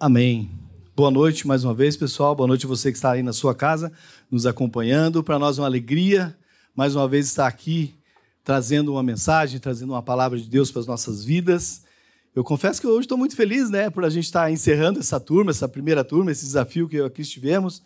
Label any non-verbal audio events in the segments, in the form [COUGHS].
Amém. Boa noite mais uma vez, pessoal. Boa noite você que está aí na sua casa nos acompanhando. Para nós é uma alegria mais uma vez estar aqui trazendo uma mensagem, trazendo uma palavra de Deus para as nossas vidas. Eu confesso que hoje estou muito feliz, né, por a gente estar encerrando essa turma, essa primeira turma, esse desafio que aqui estivemos.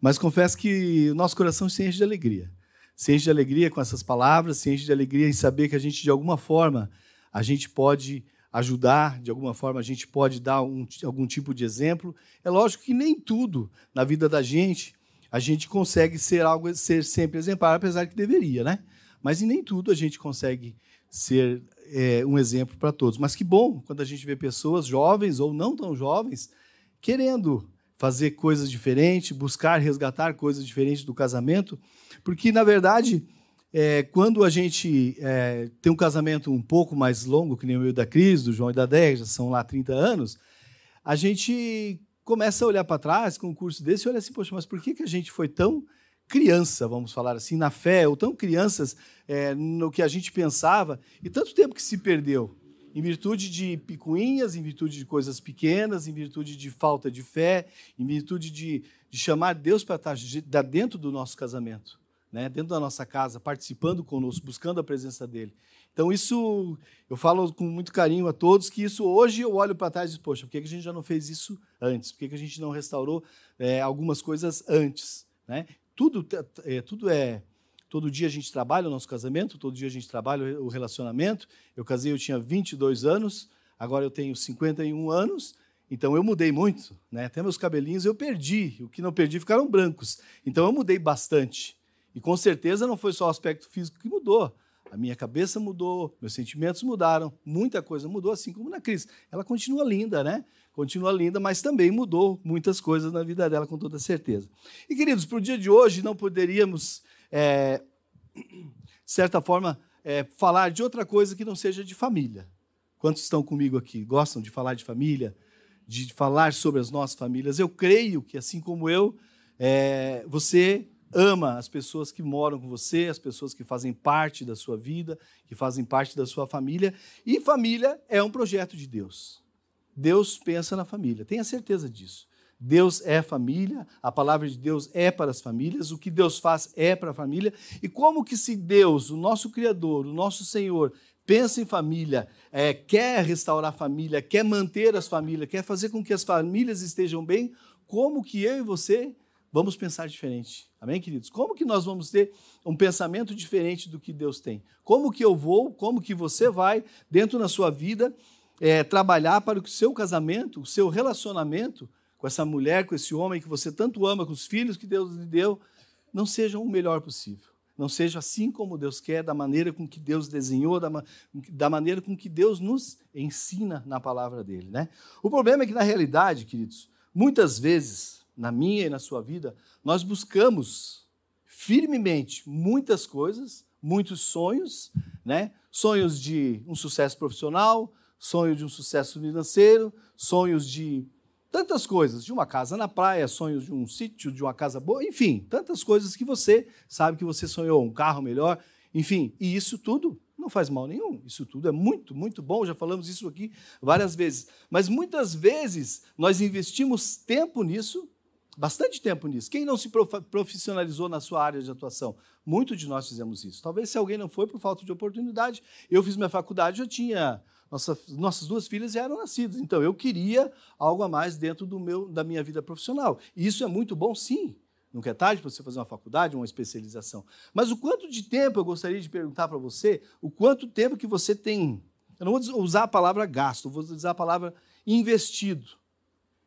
Mas confesso que o nosso coração se enche de alegria. Se enche de alegria com essas palavras, se enche de alegria em saber que a gente, de alguma forma, a gente pode ajudar, de alguma forma a gente pode dar um, algum tipo de exemplo. É lógico que nem tudo na vida da gente a gente consegue ser algo ser sempre exemplar, apesar que deveria, né? Mas em nem tudo a gente consegue ser é, um exemplo para todos. Mas que bom quando a gente vê pessoas jovens ou não tão jovens querendo fazer coisas diferentes, buscar resgatar coisas diferentes do casamento, porque na verdade é, quando a gente é, tem um casamento um pouco mais longo, que nem o meu da Cris, do João e da Dé, já são lá 30 anos, a gente começa a olhar para trás com um curso desse e olha assim, poxa, mas por que, que a gente foi tão criança, vamos falar assim, na fé, ou tão crianças é, no que a gente pensava, e tanto tempo que se perdeu, em virtude de picuinhas, em virtude de coisas pequenas, em virtude de falta de fé, em virtude de, de chamar Deus para estar dentro do nosso casamento né, dentro da nossa casa, participando conosco, buscando a presença dele. Então, isso, eu falo com muito carinho a todos, que isso hoje eu olho para trás e digo, poxa, por que a gente já não fez isso antes? Por que a gente não restaurou é, algumas coisas antes? Né? Tudo, é, tudo é. Todo dia a gente trabalha o nosso casamento, todo dia a gente trabalha o relacionamento. Eu casei, eu tinha 22 anos, agora eu tenho 51 anos, então eu mudei muito, né? Até meus cabelinhos eu perdi, o que não perdi ficaram brancos. Então eu mudei bastante. E com certeza não foi só o aspecto físico que mudou. A minha cabeça mudou, meus sentimentos mudaram, muita coisa mudou, assim como na Cris. Ela continua linda, né? Continua linda, mas também mudou muitas coisas na vida dela, com toda certeza. E, queridos, para o dia de hoje, não poderíamos, é, de certa forma, é, falar de outra coisa que não seja de família. Quantos estão comigo aqui? Gostam de falar de família? De falar sobre as nossas famílias? Eu creio que, assim como eu, é, você ama as pessoas que moram com você, as pessoas que fazem parte da sua vida, que fazem parte da sua família. E família é um projeto de Deus. Deus pensa na família, tenha certeza disso. Deus é família, a palavra de Deus é para as famílias, o que Deus faz é para a família. E como que se Deus, o nosso Criador, o nosso Senhor, pensa em família, é, quer restaurar a família, quer manter as famílias, quer fazer com que as famílias estejam bem, como que eu e você vamos pensar diferente. Amém, queridos? Como que nós vamos ter um pensamento diferente do que Deus tem? Como que eu vou, como que você vai, dentro da sua vida, é, trabalhar para que o seu casamento, o seu relacionamento com essa mulher, com esse homem que você tanto ama, com os filhos que Deus lhe deu, não seja o melhor possível. Não seja assim como Deus quer, da maneira com que Deus desenhou, da, da maneira com que Deus nos ensina na palavra dele. Né? O problema é que, na realidade, queridos, muitas vezes na minha e na sua vida, nós buscamos firmemente muitas coisas, muitos sonhos, né? Sonhos de um sucesso profissional, sonho de um sucesso financeiro, sonhos de tantas coisas, de uma casa na praia, sonhos de um sítio, de uma casa boa, enfim, tantas coisas que você sabe que você sonhou, um carro melhor, enfim, e isso tudo não faz mal nenhum. Isso tudo é muito, muito bom. Já falamos isso aqui várias vezes. Mas muitas vezes nós investimos tempo nisso bastante tempo nisso. Quem não se profissionalizou na sua área de atuação? Muitos de nós fizemos isso. Talvez se alguém não foi por falta de oportunidade. Eu fiz minha faculdade, já tinha nossa, nossas duas filhas já eram nascidas, então eu queria algo a mais dentro do meu da minha vida profissional. E isso é muito bom, sim. Nunca é tarde para você fazer uma faculdade, uma especialização. Mas o quanto de tempo eu gostaria de perguntar para você, o quanto tempo que você tem. Eu não vou usar a palavra gasto, vou usar a palavra investido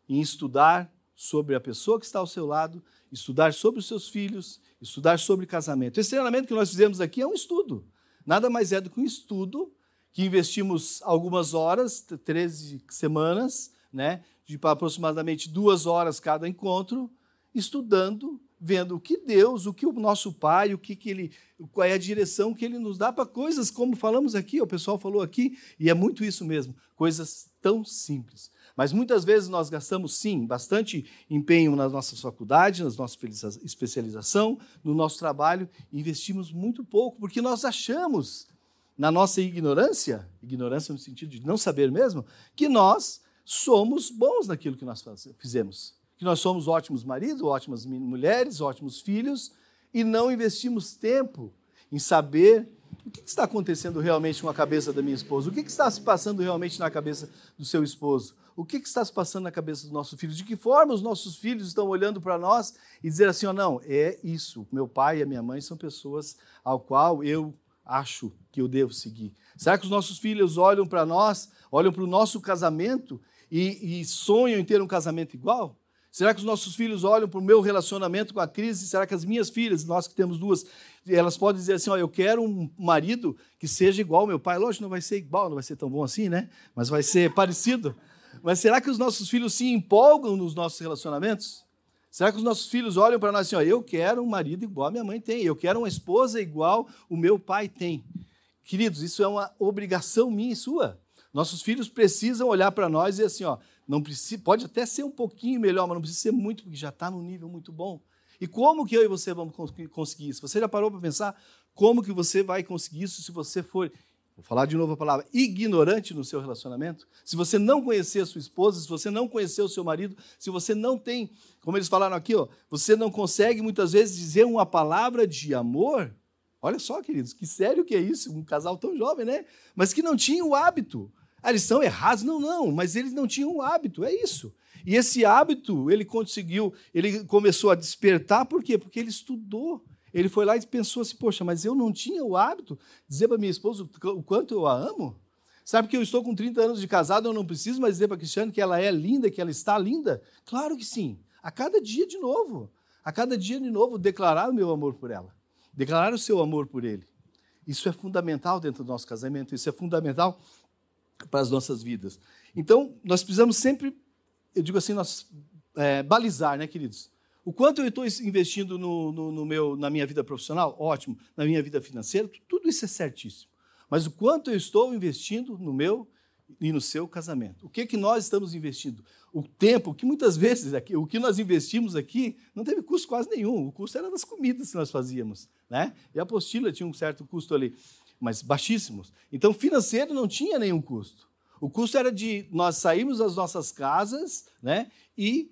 em estudar, sobre a pessoa que está ao seu lado, estudar sobre os seus filhos, estudar sobre casamento. Esse treinamento que nós fizemos aqui é um estudo. Nada mais é do que um estudo que investimos algumas horas, 13 semanas, né, de aproximadamente duas horas cada encontro, estudando, vendo o que Deus, o que o nosso Pai, o que, que ele, qual é a direção que Ele nos dá para coisas como falamos aqui, o pessoal falou aqui, e é muito isso mesmo, coisas tão simples. Mas muitas vezes nós gastamos, sim, bastante empenho nas nossas faculdades, nas nossas especialização, no nosso trabalho, e investimos muito pouco, porque nós achamos, na nossa ignorância, ignorância no sentido de não saber mesmo, que nós somos bons naquilo que nós fizemos. Que nós somos ótimos maridos, ótimas mulheres, ótimos filhos, e não investimos tempo em saber o que está acontecendo realmente com a cabeça da minha esposa, o que está se passando realmente na cabeça do seu esposo, o que está se passando na cabeça dos nossos filhos, de que forma os nossos filhos estão olhando para nós e dizer assim, oh, não, é isso, meu pai e a minha mãe são pessoas ao qual eu acho que eu devo seguir. Será que os nossos filhos olham para nós, olham para o nosso casamento e, e sonham em ter um casamento igual? Será que os nossos filhos olham para o meu relacionamento com a crise? Será que as minhas filhas, nós que temos duas, elas podem dizer assim: ó, eu quero um marido que seja igual ao meu pai? Lógico, não vai ser igual, não vai ser tão bom assim, né? Mas vai ser parecido. Mas será que os nossos filhos se empolgam nos nossos relacionamentos? Será que os nossos filhos olham para nós assim: ó, eu quero um marido igual a minha mãe tem, eu quero uma esposa igual o meu pai tem? Queridos, isso é uma obrigação minha e sua. Nossos filhos precisam olhar para nós e assim: ó, não precisa, pode até ser um pouquinho melhor, mas não precisa ser muito, porque já está num nível muito bom. E como que eu e você vamos conseguir isso? Você já parou para pensar como que você vai conseguir isso se você for, vou falar de novo a palavra, ignorante no seu relacionamento? Se você não conhecer a sua esposa, se você não conhecer o seu marido, se você não tem, como eles falaram aqui, ó, você não consegue muitas vezes dizer uma palavra de amor. Olha só, queridos, que sério que é isso, um casal tão jovem, né? Mas que não tinha o hábito ah, eles são errados? Não, não, mas eles não tinham o hábito, é isso. E esse hábito ele conseguiu, ele começou a despertar, por quê? Porque ele estudou. Ele foi lá e pensou assim: poxa, mas eu não tinha o hábito de dizer para minha esposa o quanto eu a amo? Sabe que eu estou com 30 anos de casado, eu não preciso mais dizer para a Cristiane que ela é linda, que ela está linda? Claro que sim. A cada dia de novo. A cada dia de novo, declarar o meu amor por ela. Declarar o seu amor por ele. Isso é fundamental dentro do nosso casamento, isso é fundamental para as nossas vidas. Então, nós precisamos sempre, eu digo assim, nós é, balizar, né, queridos? O quanto eu estou investindo no, no, no, meu, na minha vida profissional, ótimo. Na minha vida financeira, tudo isso é certíssimo. Mas o quanto eu estou investindo no meu e no seu casamento? O que que nós estamos investindo? O tempo, que muitas vezes aqui, o que nós investimos aqui não teve custo quase nenhum. O custo era das comidas que nós fazíamos, né? E a apostila tinha um certo custo ali mas baixíssimos. Então, financeiro não tinha nenhum custo. O custo era de nós sairmos das nossas casas né, e,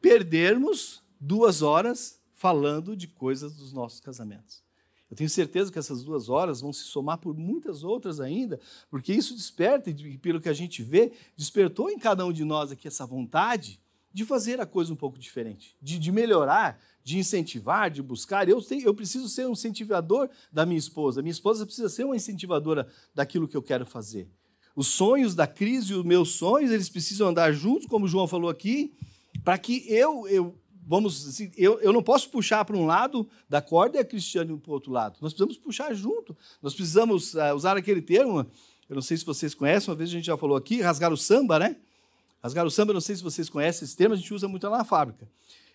perdermos duas horas falando de coisas dos nossos casamentos. Eu tenho certeza que essas duas horas vão se somar por muitas outras ainda, porque isso desperta, e pelo que a gente vê, despertou em cada um de nós aqui essa vontade de fazer a coisa um pouco diferente, de, de melhorar, de incentivar, de buscar. Eu, tenho, eu preciso ser um incentivador da minha esposa. Minha esposa precisa ser uma incentivadora daquilo que eu quero fazer. Os sonhos da crise e os meus sonhos, eles precisam andar juntos, como o João falou aqui, para que eu, eu vamos assim, eu, eu não posso puxar para um lado da corda e a Cristiane para o outro lado. Nós precisamos puxar junto. Nós precisamos uh, usar aquele termo, eu não sei se vocês conhecem, uma vez a gente já falou aqui, rasgar o samba, né? Rasgar o samba, não sei se vocês conhecem esse termo, a gente usa muito lá na fábrica.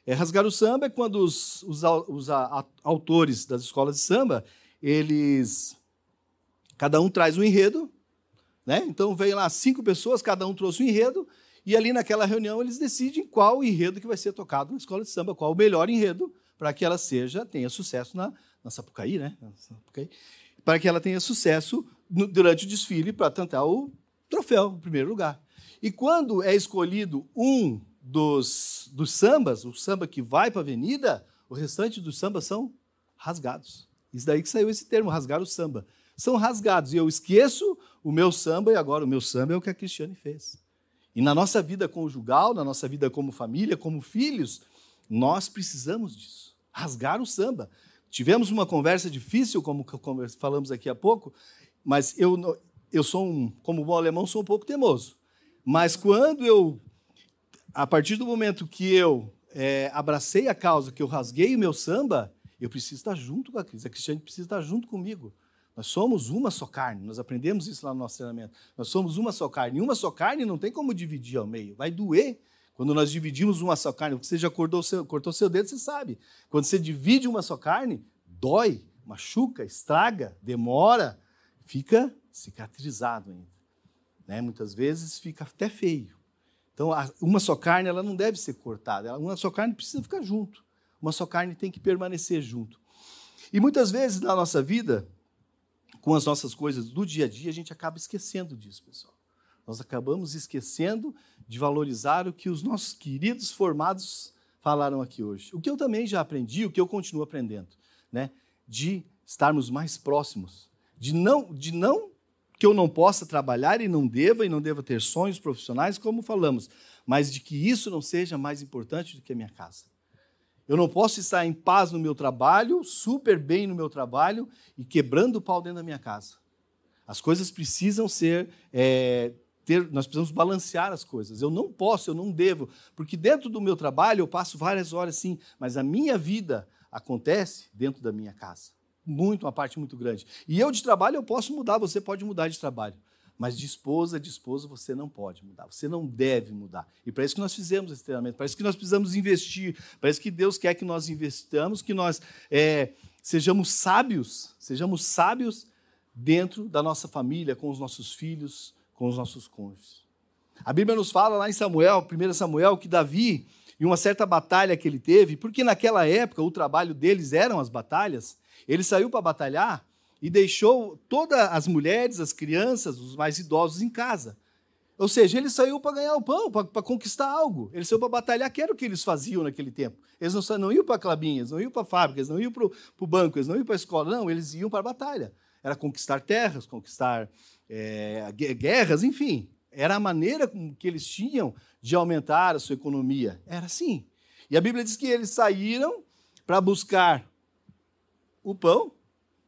É, rasgar o samba é quando os, os, os a, autores das escolas de samba, eles. Cada um traz um enredo, né? Então vem lá cinco pessoas, cada um trouxe um enredo, e ali naquela reunião eles decidem qual enredo que vai ser tocado na escola de samba, qual o melhor enredo para que ela seja, tenha sucesso na, na Sapucaí, né? Para que ela tenha sucesso no, durante o desfile para tentar o troféu, o primeiro lugar. E quando é escolhido um dos, dos sambas, o samba que vai para a avenida, o restante dos sambas são rasgados. Isso daí que saiu esse termo, rasgar o samba. São rasgados. E eu esqueço o meu samba, e agora o meu samba é o que a Cristiane fez. E na nossa vida conjugal, na nossa vida como família, como filhos, nós precisamos disso. Rasgar o samba. Tivemos uma conversa difícil, como falamos aqui há pouco, mas eu, eu sou um, como bom alemão, sou um pouco teimoso. Mas quando eu a partir do momento que eu é, abracei a causa, que eu rasguei o meu samba, eu preciso estar junto com a Cris. A Cristiane precisa estar junto comigo. Nós somos uma só carne. Nós aprendemos isso lá no nosso treinamento. Nós somos uma só carne. E uma só carne não tem como dividir ao meio. Vai doer quando nós dividimos uma só carne. Você já cortou seu, cortou seu dedo, você sabe. Quando você divide uma só carne, dói, machuca, estraga, demora, fica cicatrizado ainda. Né? Muitas vezes fica até feio. Então, uma só carne ela não deve ser cortada. Uma só carne precisa ficar junto. Uma só carne tem que permanecer junto. E muitas vezes na nossa vida, com as nossas coisas do dia a dia, a gente acaba esquecendo disso, pessoal. Nós acabamos esquecendo de valorizar o que os nossos queridos formados falaram aqui hoje. O que eu também já aprendi, o que eu continuo aprendendo, né? De estarmos mais próximos, de não, de não que eu não possa trabalhar e não deva e não deva ter sonhos profissionais, como falamos, mas de que isso não seja mais importante do que a minha casa. Eu não posso estar em paz no meu trabalho, super bem no meu trabalho e quebrando o pau dentro da minha casa. As coisas precisam ser. É, ter, nós precisamos balancear as coisas. Eu não posso, eu não devo, porque dentro do meu trabalho eu passo várias horas sim, mas a minha vida acontece dentro da minha casa. Muito, uma parte muito grande. E eu de trabalho eu posso mudar, você pode mudar de trabalho. Mas de esposa, de esposo, você não pode mudar, você não deve mudar. E para isso que nós fizemos esse treinamento, para isso que nós precisamos investir, para isso que Deus quer que nós investamos, que nós é, sejamos sábios, sejamos sábios dentro da nossa família, com os nossos filhos, com os nossos cônjuges. A Bíblia nos fala lá em Samuel, 1 Samuel, que Davi, em uma certa batalha que ele teve, porque naquela época o trabalho deles eram as batalhas, ele saiu para batalhar e deixou todas as mulheres, as crianças, os mais idosos em casa. Ou seja, ele saiu para ganhar o pão, para conquistar algo. Ele saiu para batalhar, que era o que eles faziam naquele tempo. Eles não, não iam para a clubinha, eles não iam para a fábrica, eles não iam para o banco, eles não iam para a escola. Não, eles iam para a batalha. Era conquistar terras, conquistar é, guerras, enfim. Era a maneira que eles tinham de aumentar a sua economia. Era assim. E a Bíblia diz que eles saíram para buscar o pão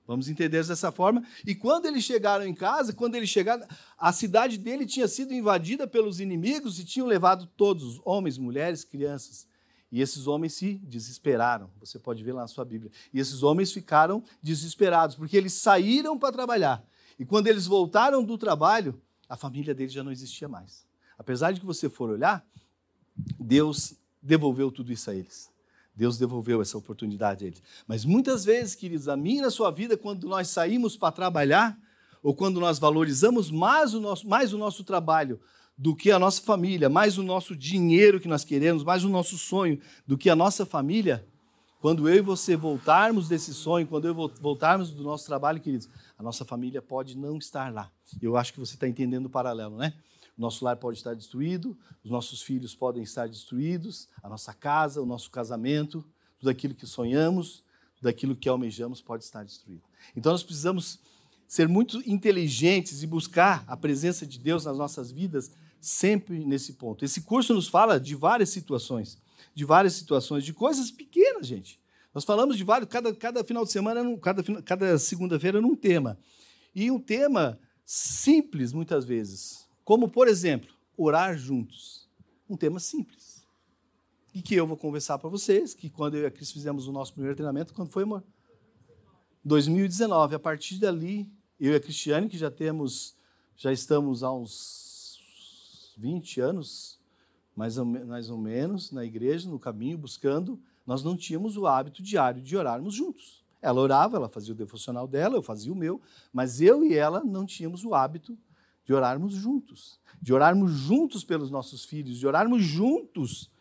Vamos entender dessa forma. E quando eles chegaram em casa, quando eles chegaram, a cidade dele tinha sido invadida pelos inimigos e tinham levado todos, homens, mulheres, crianças. E esses homens se desesperaram. Você pode ver lá na sua Bíblia. E esses homens ficaram desesperados, porque eles saíram para trabalhar. E quando eles voltaram do trabalho, a família deles já não existia mais. Apesar de que você for olhar, Deus devolveu tudo isso a eles. Deus devolveu essa oportunidade a eles. Mas muitas vezes, queridos, a mim na sua vida, quando nós saímos para trabalhar, ou quando nós valorizamos mais o, nosso, mais o nosso trabalho do que a nossa família, mais o nosso dinheiro que nós queremos, mais o nosso sonho do que a nossa família, quando eu e você voltarmos desse sonho, quando eu voltarmos do nosso trabalho, queridos, a nossa família pode não estar lá. Eu acho que você está entendendo o paralelo, né? Nosso lar pode estar destruído, os nossos filhos podem estar destruídos, a nossa casa, o nosso casamento, tudo aquilo que sonhamos, tudo aquilo que almejamos pode estar destruído. Então nós precisamos ser muito inteligentes e buscar a presença de Deus nas nossas vidas sempre nesse ponto. Esse curso nos fala de várias situações, de várias situações, de coisas pequenas, gente. Nós falamos de vários, cada, cada final de semana, cada, cada segunda-feira num tema. E um tema simples, muitas vezes, como, por exemplo, orar juntos. Um tema simples. E que eu vou conversar para vocês, que quando eu e a Cris fizemos o nosso primeiro treinamento, quando foi, amor? 2019. A partir dali, eu e a Cristiane, que já temos, já estamos há uns 20 anos, mais ou, mais ou menos, na igreja, no caminho, buscando, nós não tínhamos o hábito diário de orarmos juntos. Ela orava, ela fazia o devocional dela, eu fazia o meu, mas eu e ela não tínhamos o hábito de orarmos juntos, de orarmos juntos pelos nossos filhos, de orarmos juntos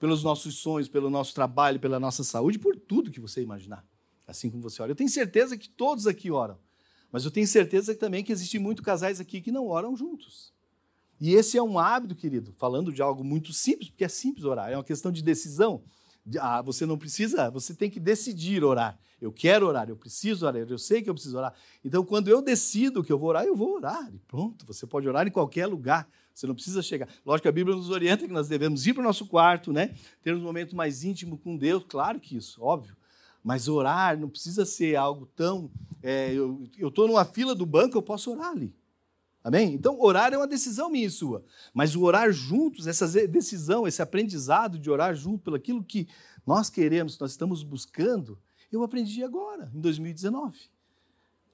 pelos nossos sonhos, pelo nosso trabalho, pela nossa saúde, por tudo que você imaginar. Assim como você ora. Eu tenho certeza que todos aqui oram, mas eu tenho certeza também que existem muitos casais aqui que não oram juntos. E esse é um hábito, querido, falando de algo muito simples, porque é simples orar, é uma questão de decisão. Ah, você não precisa, você tem que decidir orar. Eu quero orar, eu preciso orar, eu sei que eu preciso orar. Então, quando eu decido que eu vou orar, eu vou orar. E pronto, você pode orar em qualquer lugar. Você não precisa chegar. Lógico que a Bíblia nos orienta que nós devemos ir para o nosso quarto, né? Ter um momento mais íntimo com Deus, claro que isso, óbvio. Mas orar não precisa ser algo tão. É, eu estou numa fila do banco, eu posso orar ali. Amém? Então, orar é uma decisão minha e sua. Mas o orar juntos, essa decisão, esse aprendizado de orar junto pelo aquilo que nós queremos, nós estamos buscando, eu aprendi agora, em 2019.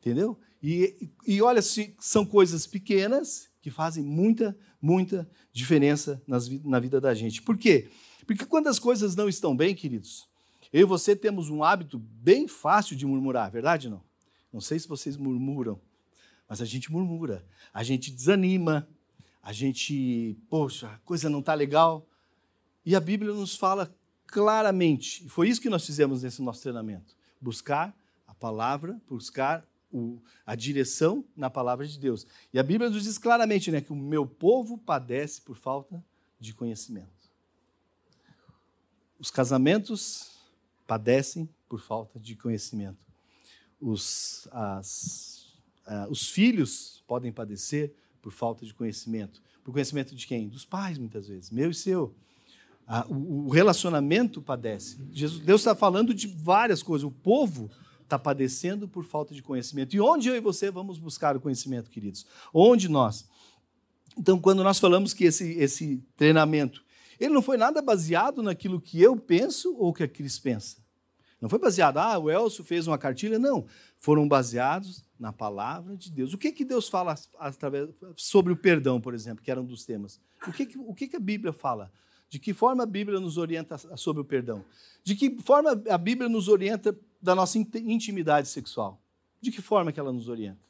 Entendeu? E, e olha, são coisas pequenas que fazem muita, muita diferença nas, na vida da gente. Por quê? Porque quando as coisas não estão bem, queridos, eu e você temos um hábito bem fácil de murmurar, verdade ou não? Não sei se vocês murmuram, mas a gente murmura, a gente desanima, a gente, poxa, a coisa não está legal. E a Bíblia nos fala claramente, e foi isso que nós fizemos nesse nosso treinamento: buscar a palavra, buscar o, a direção na palavra de Deus. E a Bíblia nos diz claramente né, que o meu povo padece por falta de conhecimento. Os casamentos padecem por falta de conhecimento. Os, as, uh, os filhos podem padecer por falta de conhecimento. Por conhecimento de quem? Dos pais, muitas vezes, meu e seu. Uh, o, o relacionamento padece. Jesus, Deus está falando de várias coisas. O povo está padecendo por falta de conhecimento. E onde eu e você vamos buscar o conhecimento, queridos? Onde nós? Então, quando nós falamos que esse, esse treinamento, ele não foi nada baseado naquilo que eu penso ou que a Cris pensa. Não foi baseado, ah, o Elcio fez uma cartilha. Não. Foram baseados na palavra de Deus. O que, que Deus fala através, sobre o perdão, por exemplo, que era um dos temas? O que, que, o que, que a Bíblia fala? De que forma a Bíblia nos orienta sobre o perdão? De que forma a Bíblia nos orienta da nossa intimidade sexual? De que forma que ela nos orienta?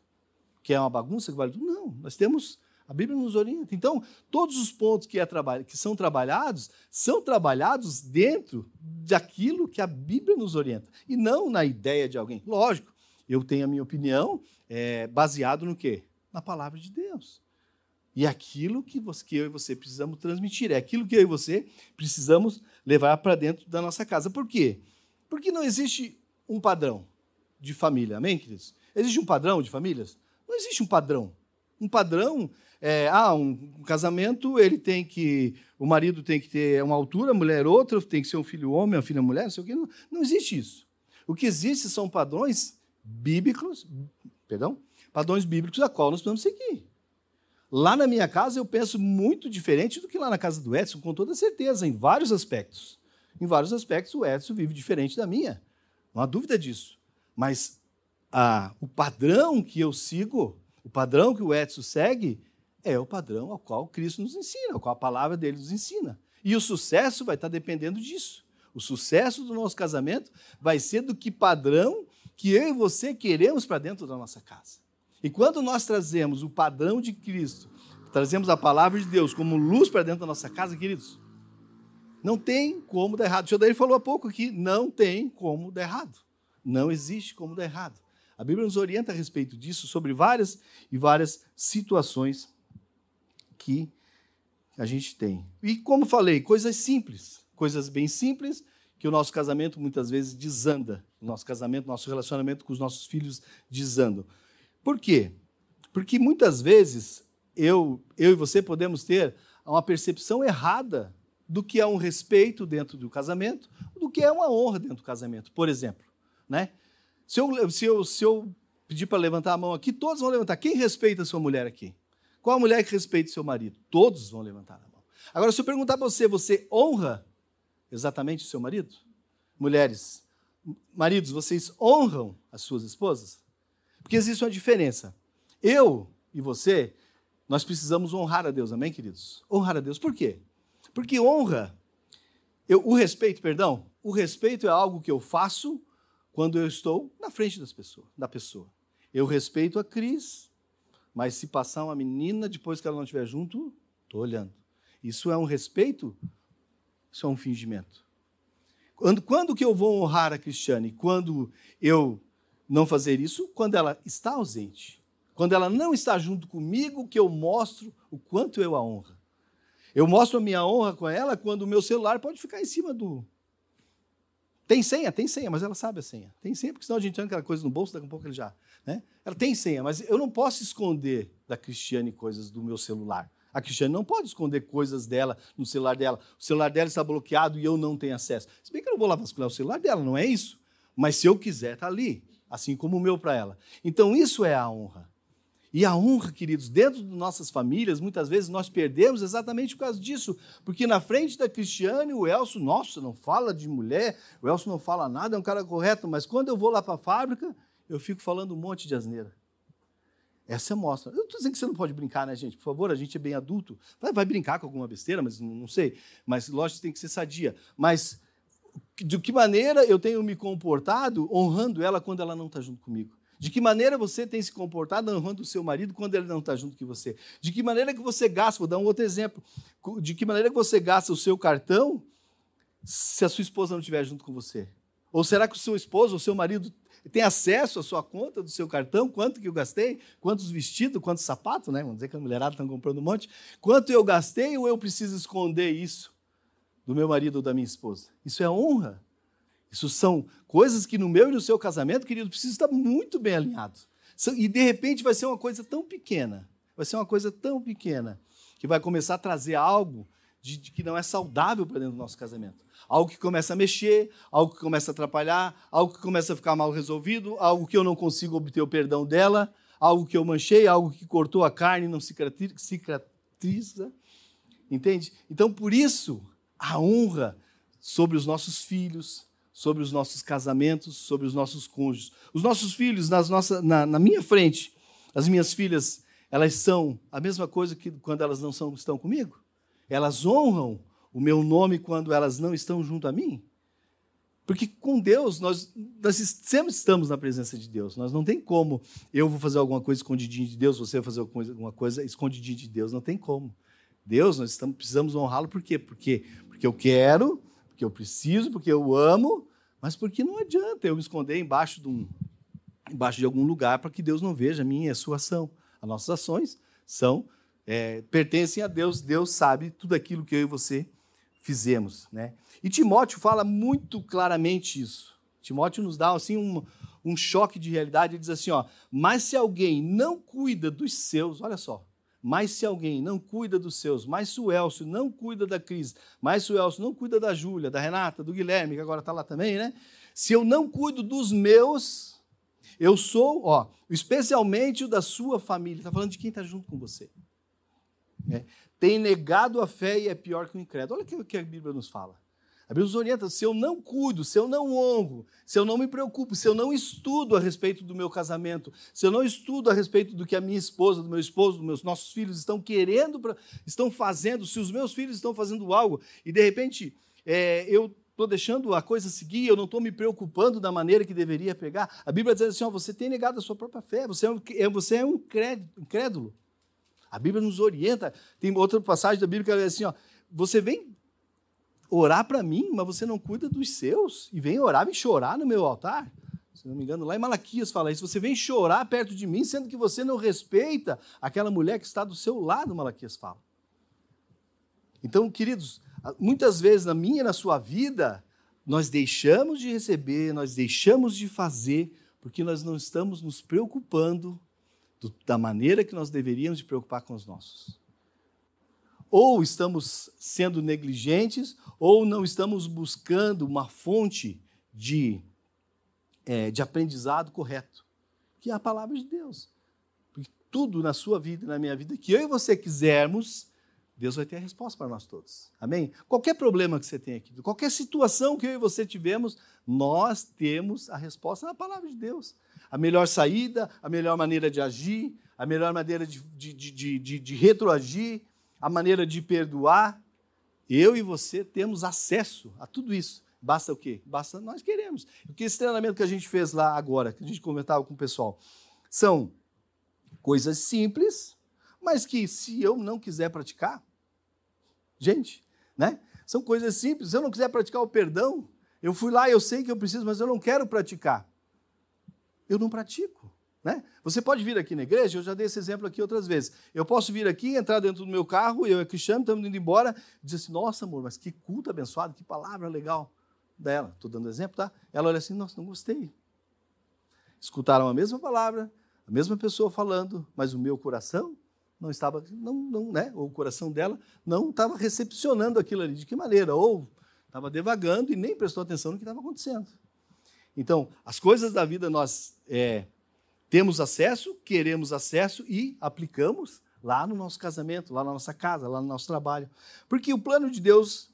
Que é uma bagunça que vale tudo? Não, nós temos a Bíblia nos orienta. Então, todos os pontos que, é que, são trabalhados são trabalhados dentro daquilo que a Bíblia nos orienta e não na ideia de alguém. Lógico, eu tenho a minha opinião é, baseado no quê? Na palavra de Deus. E aquilo que, você, que eu e você precisamos transmitir, é aquilo que eu e você precisamos levar para dentro da nossa casa. Por quê? Porque não existe um padrão de família, amém, queridos? Existe um padrão de famílias? Não existe um padrão. Um padrão é, ah, um, casamento, ele tem que. O marido tem que ter uma altura, a mulher outra, tem que ser um filho homem, uma filha mulher, não sei o quê. Não, não existe isso. O que existe são padrões bíblicos, perdão, padrões bíblicos a qual nós precisamos seguir. Lá na minha casa eu penso muito diferente do que lá na casa do Edson, com toda certeza, em vários aspectos. Em vários aspectos o Edson vive diferente da minha. Não há dúvida disso. Mas ah, o padrão que eu sigo, o padrão que o Edson segue, é o padrão ao qual Cristo nos ensina, ao qual a palavra dele nos ensina. E o sucesso vai estar dependendo disso. O sucesso do nosso casamento vai ser do que padrão que eu e você queremos para dentro da nossa casa. E quando nós trazemos o padrão de Cristo, trazemos a palavra de Deus como luz para dentro da nossa casa, queridos, não tem como dar errado. O senhor Daí falou há pouco aqui, não tem como dar errado. Não existe como dar errado. A Bíblia nos orienta a respeito disso, sobre várias e várias situações que a gente tem. E como falei, coisas simples, coisas bem simples, que o nosso casamento muitas vezes desanda. O nosso casamento, nosso relacionamento com os nossos filhos desandam. Por quê? Porque muitas vezes eu, eu e você podemos ter uma percepção errada do que é um respeito dentro do casamento, do que é uma honra dentro do casamento. Por exemplo, né? Se eu, se eu, se eu pedir para levantar a mão aqui, todos vão levantar. Quem respeita a sua mulher aqui? Qual a mulher que respeita seu marido? Todos vão levantar a mão. Agora, se eu perguntar para você, você honra exatamente o seu marido? Mulheres, maridos, vocês honram as suas esposas? Porque existe uma diferença. Eu e você, nós precisamos honrar a Deus, amém, queridos? Honrar a Deus. Por quê? Porque honra, eu, o respeito, perdão, o respeito é algo que eu faço quando eu estou na frente das pessoas, da pessoa. Eu respeito a Cris, mas se passar uma menina depois que ela não estiver junto, estou olhando. Isso é um respeito? Isso é um fingimento. Quando, quando que eu vou honrar a Cristiane? Quando eu não fazer isso? Quando ela está ausente. Quando ela não está junto comigo, que eu mostro o quanto eu a honro. Eu mostro a minha honra com ela quando o meu celular pode ficar em cima do. Tem senha? Tem senha, mas ela sabe a senha. Tem senha, porque senão a gente arranca aquela coisa no bolso, daqui a pouco ele já. Né? Ela tem senha, mas eu não posso esconder da Cristiane coisas do meu celular. A Cristiane não pode esconder coisas dela no celular dela. O celular dela está bloqueado e eu não tenho acesso. Se bem que eu não vou lá vasculhar o celular dela, não é isso. Mas se eu quiser, está ali, assim como o meu para ela. Então isso é a honra. E a honra, queridos, dentro de nossas famílias, muitas vezes nós perdemos exatamente por causa disso. Porque na frente da Cristiane, o Elcio, nossa, não fala de mulher, o Elcio não fala nada, é um cara correto, mas quando eu vou lá para a fábrica, eu fico falando um monte de asneira. Essa mostra. Eu estou dizendo que você não pode brincar, né, gente? Por favor, a gente é bem adulto. Vai, vai brincar com alguma besteira, mas não, não sei. Mas, lógico, tem que ser sadia. Mas, de que maneira eu tenho me comportado honrando ela quando ela não está junto comigo? De que maneira você tem se comportado honrando o seu marido quando ele não está junto com você? De que maneira que você gasta, vou dar um outro exemplo, de que maneira que você gasta o seu cartão se a sua esposa não estiver junto com você? Ou será que o seu esposo, o seu marido tem acesso à sua conta do seu cartão, quanto que eu gastei, quantos vestidos, quantos sapatos, né? Vamos dizer que a mulherada está comprando um monte. Quanto eu gastei ou eu preciso esconder isso do meu marido ou da minha esposa? Isso é honra. Isso são coisas que no meu e no seu casamento, querido, precisa estar muito bem alinhado. E de repente vai ser uma coisa tão pequena, vai ser uma coisa tão pequena, que vai começar a trazer algo de, de que não é saudável para dentro do nosso casamento. Algo que começa a mexer, algo que começa a atrapalhar, algo que começa a ficar mal resolvido, algo que eu não consigo obter o perdão dela, algo que eu manchei, algo que cortou a carne e não cicatriza. Entende? Então, por isso, a honra sobre os nossos filhos, sobre os nossos casamentos, sobre os nossos cônjuges. Os nossos filhos, nas nossa, na, na minha frente, as minhas filhas, elas são a mesma coisa que quando elas não são, estão comigo? Elas honram o meu nome quando elas não estão junto a mim? Porque com Deus, nós, nós sempre estamos na presença de Deus. Nós não tem como eu vou fazer alguma coisa escondidinho de Deus, você vai fazer alguma coisa escondidinho de Deus. Não tem como. Deus, nós estamos, precisamos honrá-lo por quê? Porque, porque eu quero, porque eu preciso, porque eu amo, mas porque não adianta eu me esconder embaixo de, um, embaixo de algum lugar para que Deus não veja a minha e a sua ação. As nossas ações são é, pertencem a Deus. Deus sabe tudo aquilo que eu e você fizemos, né? E Timóteo fala muito claramente isso. Timóteo nos dá assim um, um choque de realidade. Ele diz assim, ó: mas se alguém não cuida dos seus, olha só, mas se alguém não cuida dos seus, mas se o Elcio não cuida da Cris, mas se o Elcio não cuida da Júlia, da Renata, do Guilherme, que agora está lá também, né? Se eu não cuido dos meus, eu sou, ó, especialmente o da sua família. Está falando de quem está junto com você. É. Tem negado a fé e é pior que o incrédulo. Olha o que a Bíblia nos fala. A Bíblia nos orienta: se eu não cuido, se eu não honro, se eu não me preocupo, se eu não estudo a respeito do meu casamento, se eu não estudo a respeito do que a minha esposa, do meu esposo, dos meus nossos filhos estão querendo, estão fazendo, se os meus filhos estão fazendo algo e de repente é, eu estou deixando a coisa seguir, eu não estou me preocupando da maneira que deveria pegar. A Bíblia diz assim: ó, você tem negado a sua própria fé, você é um, é, você é um incrédulo. A Bíblia nos orienta. Tem outra passagem da Bíblia que ela diz assim: ó, você vem orar para mim, mas você não cuida dos seus, e vem orar, vem chorar no meu altar. Se não me engano, lá em Malaquias fala isso. Você vem chorar perto de mim, sendo que você não respeita aquela mulher que está do seu lado, Malaquias fala. Então, queridos, muitas vezes na minha e na sua vida, nós deixamos de receber, nós deixamos de fazer, porque nós não estamos nos preocupando do, da maneira que nós deveríamos de preocupar com os nossos ou estamos sendo negligentes, ou não estamos buscando uma fonte de, é, de aprendizado correto, que é a palavra de Deus. Porque tudo na sua vida e na minha vida que eu e você quisermos, Deus vai ter a resposta para nós todos. Amém? Qualquer problema que você tenha aqui, qualquer situação que eu e você tivemos, nós temos a resposta na palavra de Deus. A melhor saída, a melhor maneira de agir, a melhor maneira de, de, de, de, de retroagir, a maneira de perdoar. Eu e você temos acesso a tudo isso. Basta o quê? Basta nós queremos. Porque esse treinamento que a gente fez lá agora, que a gente comentava com o pessoal, são coisas simples, mas que se eu não quiser praticar, gente, né? São coisas simples. Se eu não quiser praticar o perdão, eu fui lá, eu sei que eu preciso, mas eu não quero praticar. Eu não pratico. Né? Você pode vir aqui na igreja, eu já dei esse exemplo aqui outras vezes. Eu posso vir aqui, entrar dentro do meu carro, eu e a Cristiano estamos indo embora, dizer assim: Nossa, amor, mas que culto abençoado, que palavra legal dela. Estou dando exemplo, tá? Ela olha assim: Nossa, não gostei. Escutaram a mesma palavra, a mesma pessoa falando, mas o meu coração não estava, não, não, né? Ou o coração dela não estava recepcionando aquilo ali. De que maneira? Ou estava devagando e nem prestou atenção no que estava acontecendo. Então, as coisas da vida nós é, temos acesso, queremos acesso e aplicamos lá no nosso casamento, lá na nossa casa, lá no nosso trabalho. Porque o plano de Deus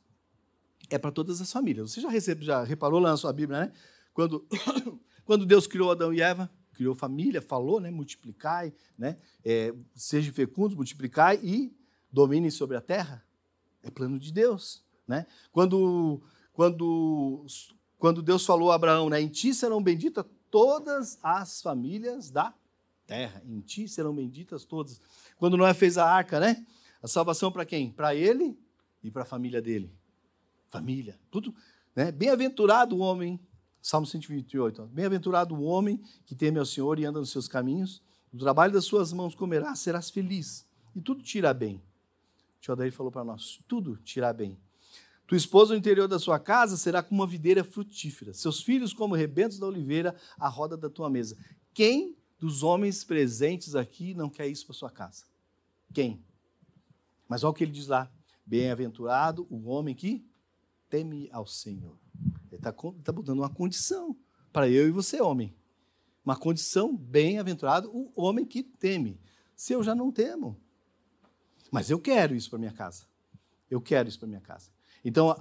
é para todas as famílias. Você já, recebe, já reparou lá na sua Bíblia, né? Quando, [COUGHS] quando Deus criou Adão e Eva, criou família, falou, né? Multiplicai, né? É, sejam fecundos, multiplicai e dominem sobre a terra. É plano de Deus, né? Quando, quando, quando Deus falou a Abraão, né? Em ti serão benditas todas as famílias da terra. Em ti serão benditas todas. Quando Noé fez a arca, né? A salvação para quem? Para ele e para a família dele. Família. Tudo, né? Bem-aventurado o homem Salmo 128. Bem-aventurado o homem que teme ao Senhor e anda nos seus caminhos. O trabalho das suas mãos comerás, serás feliz. E tudo te irá bem. O tio Adair falou para nós: tudo te irá bem. Tua esposa no interior da sua casa será como uma videira frutífera. Seus filhos como rebentos da oliveira à roda da tua mesa. Quem dos homens presentes aqui não quer isso para sua casa? Quem? Mas olha o que ele diz lá: Bem-aventurado o homem que teme ao Senhor. Ele está tá botando uma condição para eu e você, homem. Uma condição bem-aventurado o homem que teme. Se eu já não temo. Mas eu quero isso para minha casa. Eu quero isso para minha casa. Então,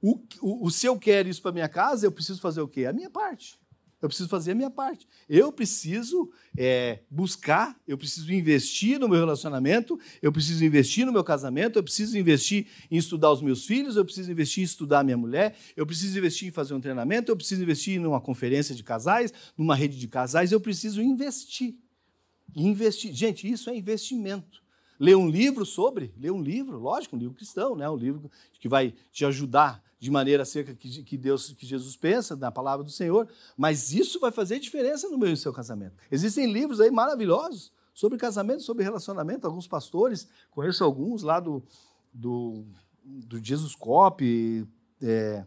o, o, o, se eu quero isso para minha casa, eu preciso fazer o quê? A minha parte. Eu preciso fazer a minha parte. Eu preciso é, buscar, eu preciso investir no meu relacionamento, eu preciso investir no meu casamento, eu preciso investir em estudar os meus filhos, eu preciso investir em estudar a minha mulher, eu preciso investir em fazer um treinamento, eu preciso investir numa conferência de casais, numa rede de casais, eu preciso investir. Investir. Gente, isso é investimento ler um livro sobre, ler um livro, lógico, um livro cristão, né? um livro que vai te ajudar de maneira acerca que, que Deus, que Jesus pensa na palavra do Senhor, mas isso vai fazer diferença no meu e seu casamento. Existem livros aí maravilhosos sobre casamento, sobre relacionamento, alguns pastores, conheço alguns lá do, do, do Jesus Cop, é,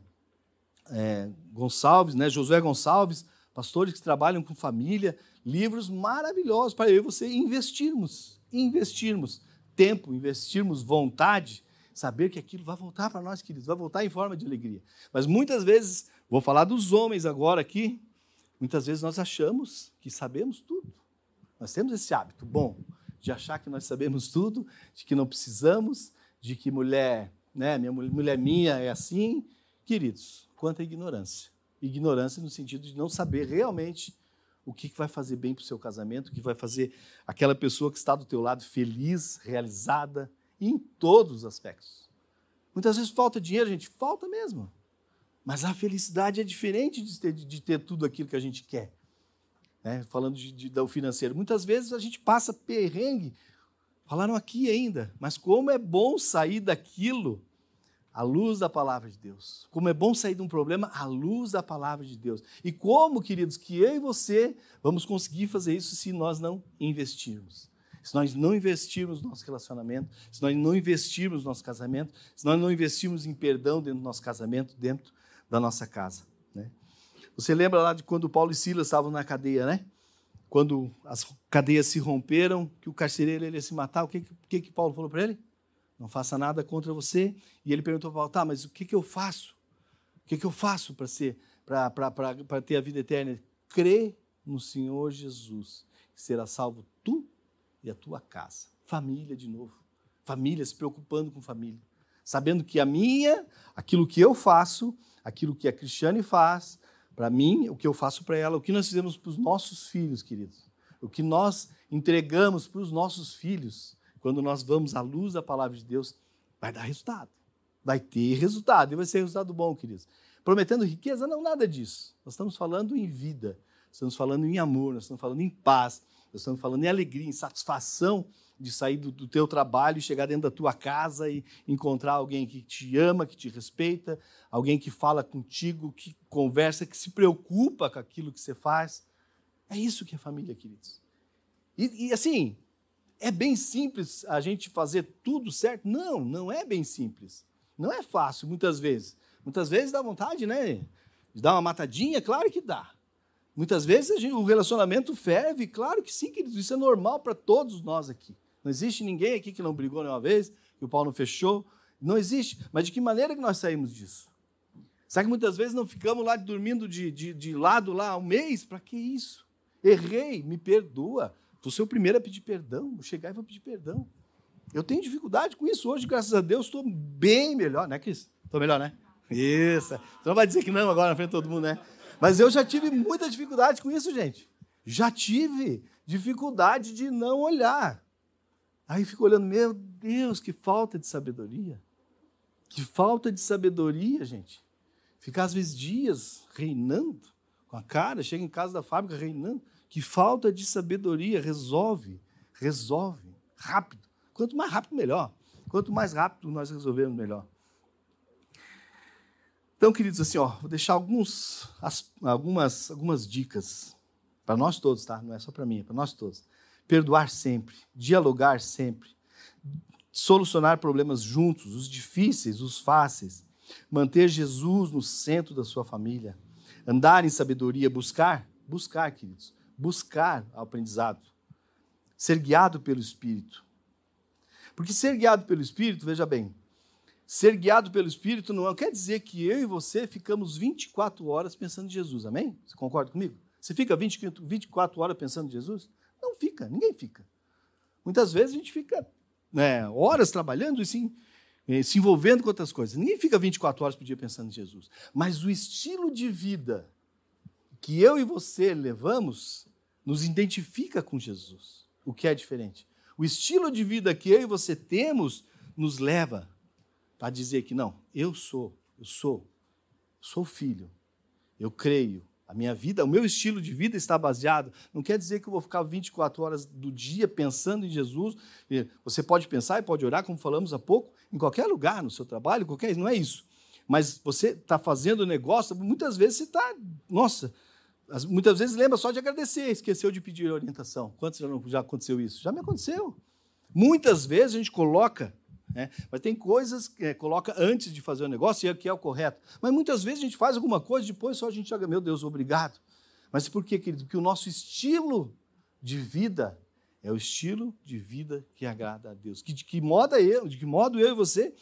é, Gonçalves, né? Josué Gonçalves, pastores que trabalham com família, livros maravilhosos para eu e você investirmos, investirmos tempo, investirmos vontade, saber que aquilo vai voltar para nós, queridos, vai voltar em forma de alegria. Mas muitas vezes, vou falar dos homens agora aqui, muitas vezes nós achamos que sabemos tudo. Nós temos esse hábito bom de achar que nós sabemos tudo, de que não precisamos, de que mulher, né, minha mulher minha é assim. Queridos, quanta ignorância. Ignorância no sentido de não saber realmente o que vai fazer bem para o seu casamento, o que vai fazer aquela pessoa que está do teu lado feliz, realizada, em todos os aspectos. Muitas vezes falta dinheiro, gente, falta mesmo. Mas a felicidade é diferente de ter, de ter tudo aquilo que a gente quer. Né? Falando de, de, do financeiro. Muitas vezes a gente passa perrengue. Falaram aqui ainda, mas como é bom sair daquilo à luz da palavra de Deus. Como é bom sair de um problema à luz da palavra de Deus. E como, queridos, que eu e você vamos conseguir fazer isso se nós não investirmos. Se nós não investirmos no nosso relacionamento, se nós não investirmos no nosso casamento, se nós não investirmos em perdão dentro do nosso casamento, dentro da nossa casa. Né? Você lembra lá de quando Paulo e Silas estavam na cadeia, né? Quando as cadeias se romperam, que o carcereiro ia se matar, o que, que, que Paulo falou para ele? Não faça nada contra você. E ele perguntou para Paulo, tá, mas o que, que eu faço? O que, que eu faço para ser, para ter a vida eterna? Crê no Senhor Jesus, que será salvo tu e a tua casa. Família de novo. Família se preocupando com família. Sabendo que a minha, aquilo que eu faço, aquilo que a Cristiane faz, para mim, o que eu faço para ela, o que nós fizemos para os nossos filhos, queridos. O que nós entregamos para os nossos filhos quando nós vamos à luz da palavra de Deus, vai dar resultado. Vai ter resultado. E vai ser resultado bom, queridos. Prometendo riqueza? Não, nada disso. Nós estamos falando em vida. Estamos falando em amor, nós estamos falando em paz, nós estamos falando em alegria, em satisfação de sair do, do, teu trabalho e chegar dentro da tua casa e encontrar alguém que te ama, que te respeita, alguém que fala contigo, que conversa, que se preocupa com aquilo que você faz. É isso que é família, queridos. E, e assim, é bem simples a gente fazer tudo certo? Não, não é bem simples. Não é fácil, muitas vezes. Muitas vezes dá vontade, né? De dar uma matadinha, claro que dá. Muitas vezes gente, o relacionamento ferve, claro que sim, queridos. Isso é normal para todos nós aqui. Não existe ninguém aqui que não brigou nenhuma vez, que o pau não fechou. Não existe. Mas de que maneira que nós saímos disso? Será que muitas vezes não ficamos lá dormindo de, de, de lado lá um mês? Para que isso? Errei, me perdoa. Vou ser o primeiro a pedir perdão, vou chegar e vou pedir perdão. Eu tenho dificuldade com isso hoje, graças a Deus, estou bem melhor, né, Cris? Estou melhor, né? Isso. Você não vai dizer que não agora na frente de todo mundo, né? Mas eu já tive muita dificuldade com isso, gente. Já tive dificuldade de não olhar. Aí fico olhando, meu Deus, que falta de sabedoria. Que falta de sabedoria, gente. Ficar às vezes dias reinando com a cara, chega em casa da fábrica reinando que falta de sabedoria resolve, resolve rápido. Quanto mais rápido, melhor. Quanto mais rápido nós resolvermos, melhor. Então, queridos, assim, ó, vou deixar alguns, as, algumas, algumas dicas para nós todos, tá? Não é só para mim, é para nós todos. Perdoar sempre, dialogar sempre, solucionar problemas juntos, os difíceis, os fáceis, manter Jesus no centro da sua família, andar em sabedoria, buscar, buscar, queridos, buscar aprendizado, ser guiado pelo Espírito. Porque ser guiado pelo Espírito, veja bem, ser guiado pelo Espírito não quer dizer que eu e você ficamos 24 horas pensando em Jesus, amém? Você concorda comigo? Você fica 20, 24 horas pensando em Jesus? Não fica, ninguém fica. Muitas vezes a gente fica né, horas trabalhando e sim, eh, se envolvendo com outras coisas. Ninguém fica 24 horas por dia pensando em Jesus. Mas o estilo de vida que eu e você levamos nos identifica com Jesus, o que é diferente. O estilo de vida que eu e você temos nos leva a dizer que não, eu sou, eu sou, sou filho, eu creio, a minha vida, o meu estilo de vida está baseado. Não quer dizer que eu vou ficar 24 horas do dia pensando em Jesus. Você pode pensar e pode orar, como falamos há pouco, em qualquer lugar, no seu trabalho, qualquer. Não é isso. Mas você está fazendo negócio, muitas vezes você está. Nossa, muitas vezes lembra só de agradecer, esqueceu de pedir orientação. Quantos já, já aconteceu isso? Já me aconteceu. Muitas vezes a gente coloca né? Mas tem coisas que é, coloca antes de fazer o negócio e é que é o correto. Mas muitas vezes a gente faz alguma coisa, depois só a gente joga, meu Deus, obrigado. Mas por quê, querido? Porque o nosso estilo de vida é o estilo de vida que agrada a Deus. Que, de que modo eu, de que modo eu e você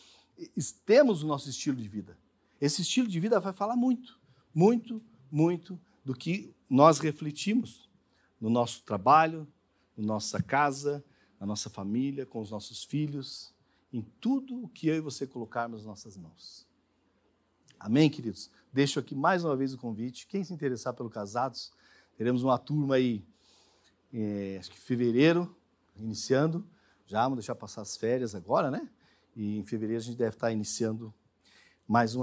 temos o nosso estilo de vida. Esse estilo de vida vai falar muito, muito, muito do que nós refletimos no nosso trabalho, na nossa casa, na nossa família, com os nossos filhos, em tudo o que eu e você colocarmos nas nossas mãos. Amém, queridos? Deixo aqui mais uma vez o convite. Quem se interessar pelo Casados, teremos uma turma aí, é, acho que em fevereiro, iniciando. Já vamos deixar passar as férias agora, né? E em fevereiro a gente deve estar iniciando mais uma